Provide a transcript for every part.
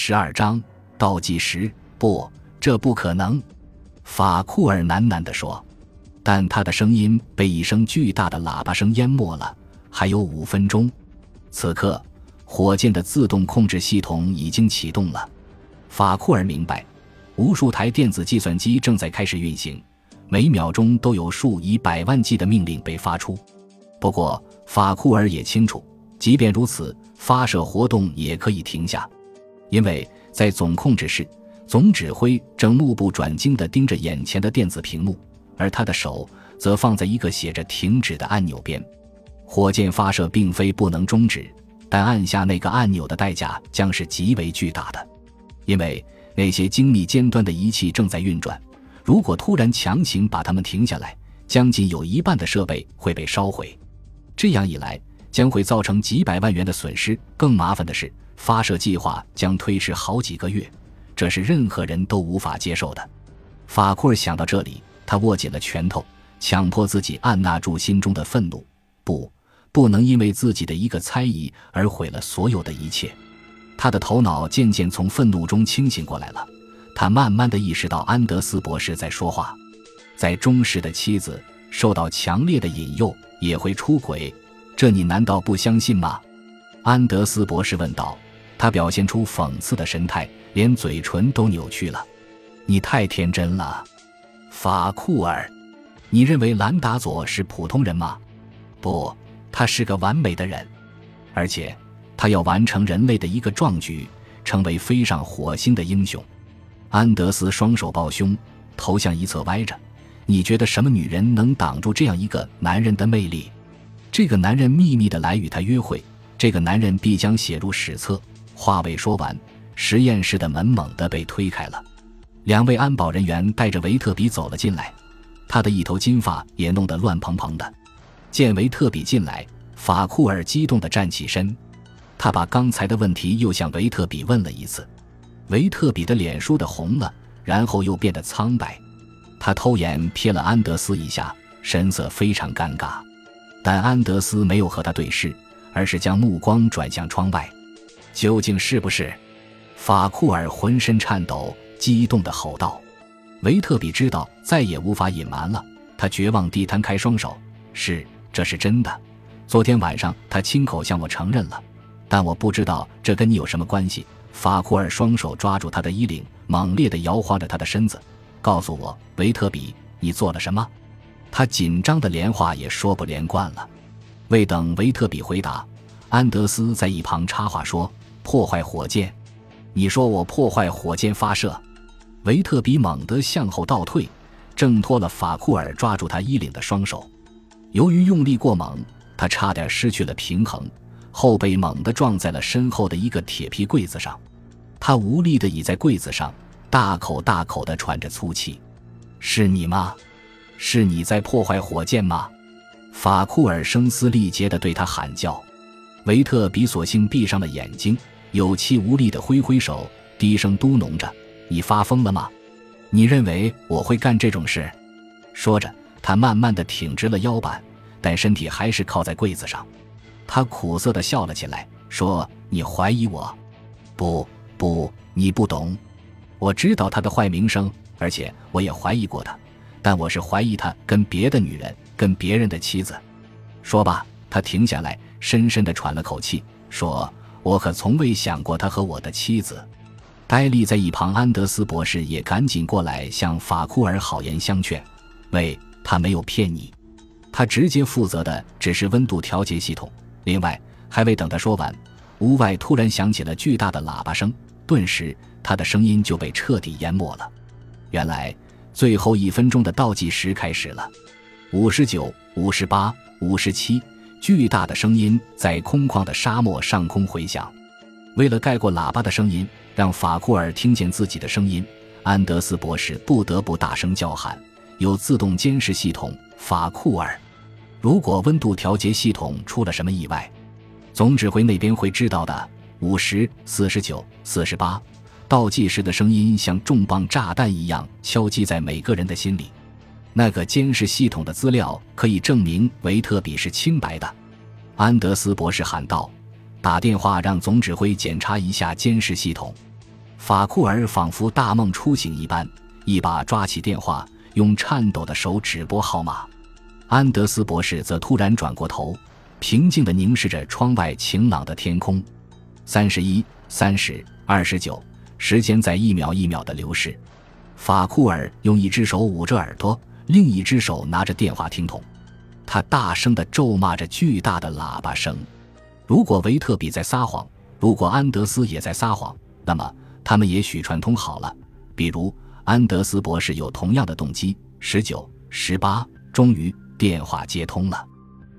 十二章倒计时。不，这不可能。法库尔喃喃地说，但他的声音被一声巨大的喇叭声淹没了。还有五分钟。此刻，火箭的自动控制系统已经启动了。法库尔明白，无数台电子计算机正在开始运行，每秒钟都有数以百万计的命令被发出。不过，法库尔也清楚，即便如此，发射活动也可以停下，因为在总控制室，总指挥正目不转睛地盯着眼前的电子屏幕，而他的手则放在一个写着“停止”的按钮边。火箭发射并非不能终止，但按下那个按钮的代价将是极为巨大的，因为那些精密尖端的仪器正在运转。如果突然强行把它们停下来，将近有一半的设备会被烧毁。这样一来，将会造成几百万元的损失。更麻烦的是，发射计划将推迟好几个月，这是任何人都无法接受的。法库尔想到这里，他握紧了拳头，强迫自己按捺住心中的愤怒。不。不能因为自己的一个猜疑而毁了所有的一切。他的头脑渐渐从愤怒中清醒过来了。他慢慢的意识到安德斯博士在说话。在忠实的妻子受到强烈的引诱也会出轨，这你难道不相信吗？安德斯博士问道。他表现出讽刺的神态，连嘴唇都扭曲了。你太天真了，法库尔。你认为兰达佐是普通人吗？不。他是个完美的人，而且他要完成人类的一个壮举，成为飞上火星的英雄。安德斯双手抱胸，头向一侧歪着。你觉得什么女人能挡住这样一个男人的魅力？这个男人秘密的来与他约会，这个男人必将写入史册。话未说完，实验室的门猛地被推开了，两位安保人员带着维特比走了进来，他的一头金发也弄得乱蓬蓬的。见维特比进来，法库尔激动地站起身，他把刚才的问题又向维特比问了一次。维特比的脸倏地红了，然后又变得苍白。他偷眼瞥了安德斯一下，神色非常尴尬。但安德斯没有和他对视，而是将目光转向窗外。究竟是不是？法库尔浑身颤抖，激动地吼道。维特比知道再也无法隐瞒了，他绝望地摊开双手：“是。”这是真的，昨天晚上他亲口向我承认了，但我不知道这跟你有什么关系。法库尔双手抓住他的衣领，猛烈地摇晃着他的身子，告诉我：“维特比，你做了什么？”他紧张的连话也说不连贯了。未等维特比回答，安德斯在一旁插话说：“破坏火箭？你说我破坏火箭发射？”维特比猛地向后倒退，挣脱了法库尔抓住他衣领的双手。由于用力过猛，他差点失去了平衡，后背猛地撞在了身后的一个铁皮柜子上。他无力地倚在柜子上，大口大口地喘着粗气。“是你吗？是你在破坏火箭吗？”法库尔声嘶力竭地对他喊叫。维特比索性闭上了眼睛，有气无力地挥挥手，低声嘟哝着：“你发疯了吗？你认为我会干这种事？”说着。他慢慢的挺直了腰板，但身体还是靠在柜子上。他苦涩的笑了起来，说：“你怀疑我？不，不，你不懂。我知道他的坏名声，而且我也怀疑过他，但我是怀疑他跟别的女人，跟别人的妻子。说吧。”他停下来，深深的喘了口气，说：“我可从未想过他和我的妻子。”呆立在一旁，安德斯博士也赶紧过来向法库尔好言相劝：“喂。”他没有骗你，他直接负责的只是温度调节系统。另外，还未等他说完，屋外突然响起了巨大的喇叭声，顿时他的声音就被彻底淹没了。原来，最后一分钟的倒计时开始了。五十九、五十八、五十七，巨大的声音在空旷的沙漠上空回响。为了盖过喇叭的声音，让法库尔听见自己的声音，安德斯博士不得不大声叫喊。有自动监视系统，法库尔。如果温度调节系统出了什么意外，总指挥那边会知道的。五十四十九四十八，倒计时的声音像重磅炸弹一样敲击在每个人的心里。那个监视系统的资料可以证明维特比是清白的。安德斯博士喊道：“打电话让总指挥检查一下监视系统。”法库尔仿佛大梦初醒一般，一把抓起电话，用颤抖的手指拨号码。安德斯博士则突然转过头，平静地凝视着窗外晴朗的天空。三十一、三十、二十九，时间在一秒一秒地流逝。法库尔用一只手捂着耳朵，另一只手拿着电话听筒，他大声地咒骂着巨大的喇叭声。如果维特比在撒谎，如果安德斯也在撒谎，那么他们也许串通好了。比如，安德斯博士有同样的动机。十九、十八，终于电话接通了，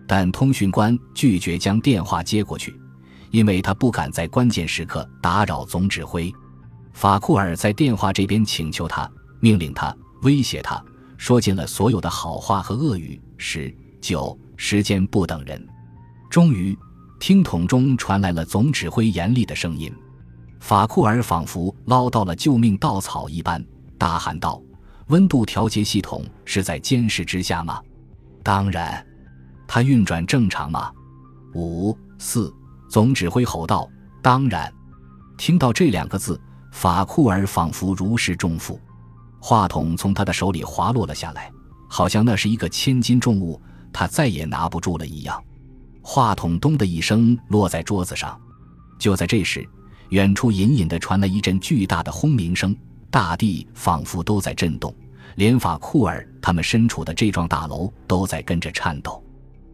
但通讯官拒绝将电话接过去，因为他不敢在关键时刻打扰总指挥。法库尔在电话这边请求他，命令他，威胁他，说尽了所有的好话和恶语。十九，时间不等人。终于，听筒中传来了总指挥严厉的声音。法库尔仿佛捞到了救命稻草一般，大喊道：“温度调节系统是在监视之下吗？当然。它运转正常吗？五四。”总指挥吼道：“当然。”听到这两个字。法库尔仿佛如释重负，话筒从他的手里滑落了下来，好像那是一个千斤重物，他再也拿不住了一样。话筒“咚”的一声落在桌子上。就在这时，远处隐隐地传来一阵巨大的轰鸣声，大地仿佛都在震动，连法库尔他们身处的这幢大楼都在跟着颤抖。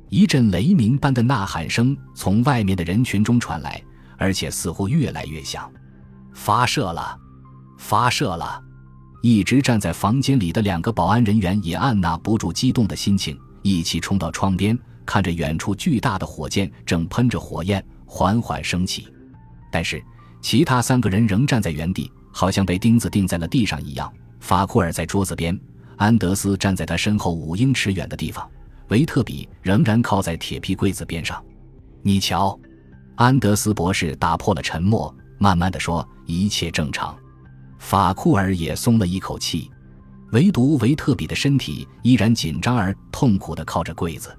一阵雷鸣般的呐喊声从外面的人群中传来，而且似乎越来越响。发射了，发射了！一直站在房间里的两个保安人员也按捺不住激动的心情，一起冲到窗边，看着远处巨大的火箭正喷着火焰缓缓升起。但是其他三个人仍站在原地，好像被钉子钉在了地上一样。法库尔在桌子边，安德斯站在他身后五英尺远的地方，维特比仍然靠在铁皮柜子边上。你瞧，安德斯博士打破了沉默。慢慢的说，一切正常。法库尔也松了一口气，唯独维特比的身体依然紧张而痛苦的靠着柜子。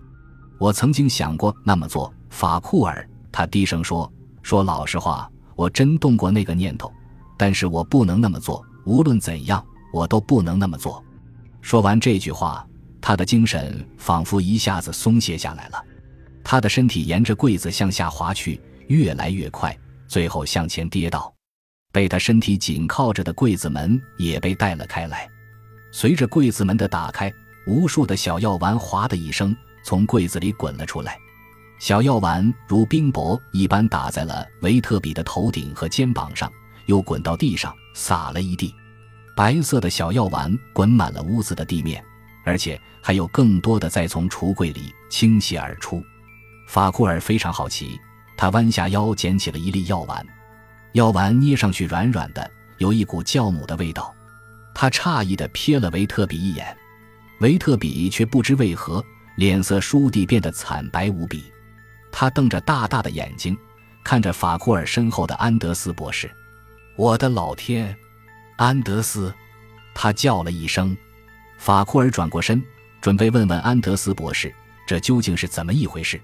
我曾经想过那么做，法库尔，他低声说：“说老实话，我真动过那个念头，但是我不能那么做。无论怎样，我都不能那么做。”说完这句话，他的精神仿佛一下子松懈下来了，他的身体沿着柜子向下滑去，越来越快。最后向前跌倒，被他身体紧靠着的柜子门也被带了开来。随着柜子门的打开，无数的小药丸“哗”的一声从柜子里滚了出来。小药丸如冰雹一般打在了维特比的头顶和肩膀上，又滚到地上，洒了一地。白色的小药丸滚满了屋子的地面，而且还有更多的在从橱柜里倾泻而出。法库尔非常好奇。他弯下腰捡起了一粒药丸，药丸捏上去软软的，有一股酵母的味道。他诧异地瞥了维特比一眼，维特比却不知为何脸色倏地变得惨白无比。他瞪着大大的眼睛看着法库尔身后的安德斯博士。我的老天，安德斯！他叫了一声。法库尔转过身，准备问问安德斯博士这究竟是怎么一回事。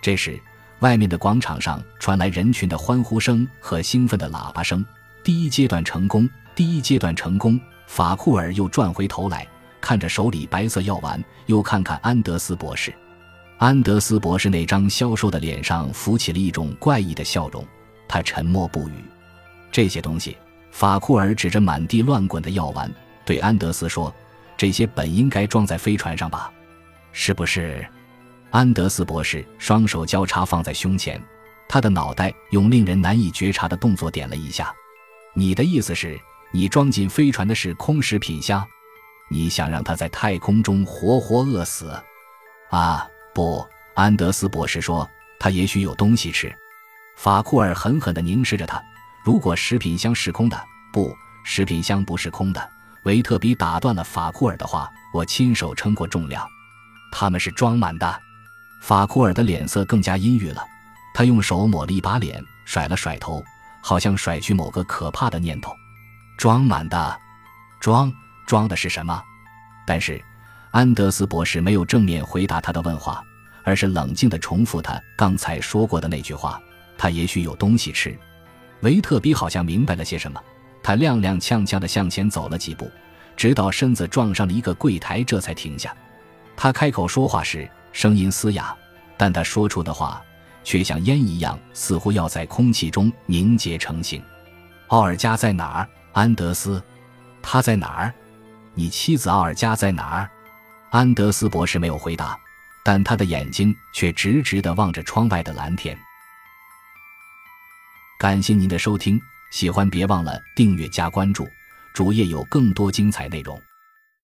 这时。外面的广场上传来人群的欢呼声和兴奋的喇叭声。第一阶段成功，第一阶段成功。法库尔又转回头来，看着手里白色药丸，又看看安德斯博士。安德斯博士那张消瘦的脸上浮起了一种怪异的笑容，他沉默不语。这些东西，法库尔指着满地乱滚的药丸，对安德斯说：“这些本应该装在飞船上吧？是不是？”安德斯博士双手交叉放在胸前，他的脑袋用令人难以觉察的动作点了一下。你的意思是，你装进飞船的是空食品箱？你想让他在太空中活活饿死？啊，不，安德斯博士说，他也许有东西吃。法库尔狠狠地凝视着他。如果食品箱是空的，不，食品箱不是空的。维特比打断了法库尔的话：“我亲手称过重量，他们是装满的。”法库尔的脸色更加阴郁了，他用手抹了一把脸，甩了甩头，好像甩去某个可怕的念头。装满的，装装的是什么？但是，安德斯博士没有正面回答他的问话，而是冷静地重复他刚才说过的那句话：他也许有东西吃。维特比好像明白了些什么，他踉踉跄跄地向前走了几步，直到身子撞上了一个柜台，这才停下。他开口说话时，声音嘶哑，但他说出的话却像烟一样，似乎要在空气中凝结成型。奥尔加在哪儿？安德斯，他在哪儿？你妻子奥尔加在哪儿？安德斯博士没有回答，但他的眼睛却直直地望着窗外的蓝天。感谢您的收听，喜欢别忘了订阅加关注，主页有更多精彩内容。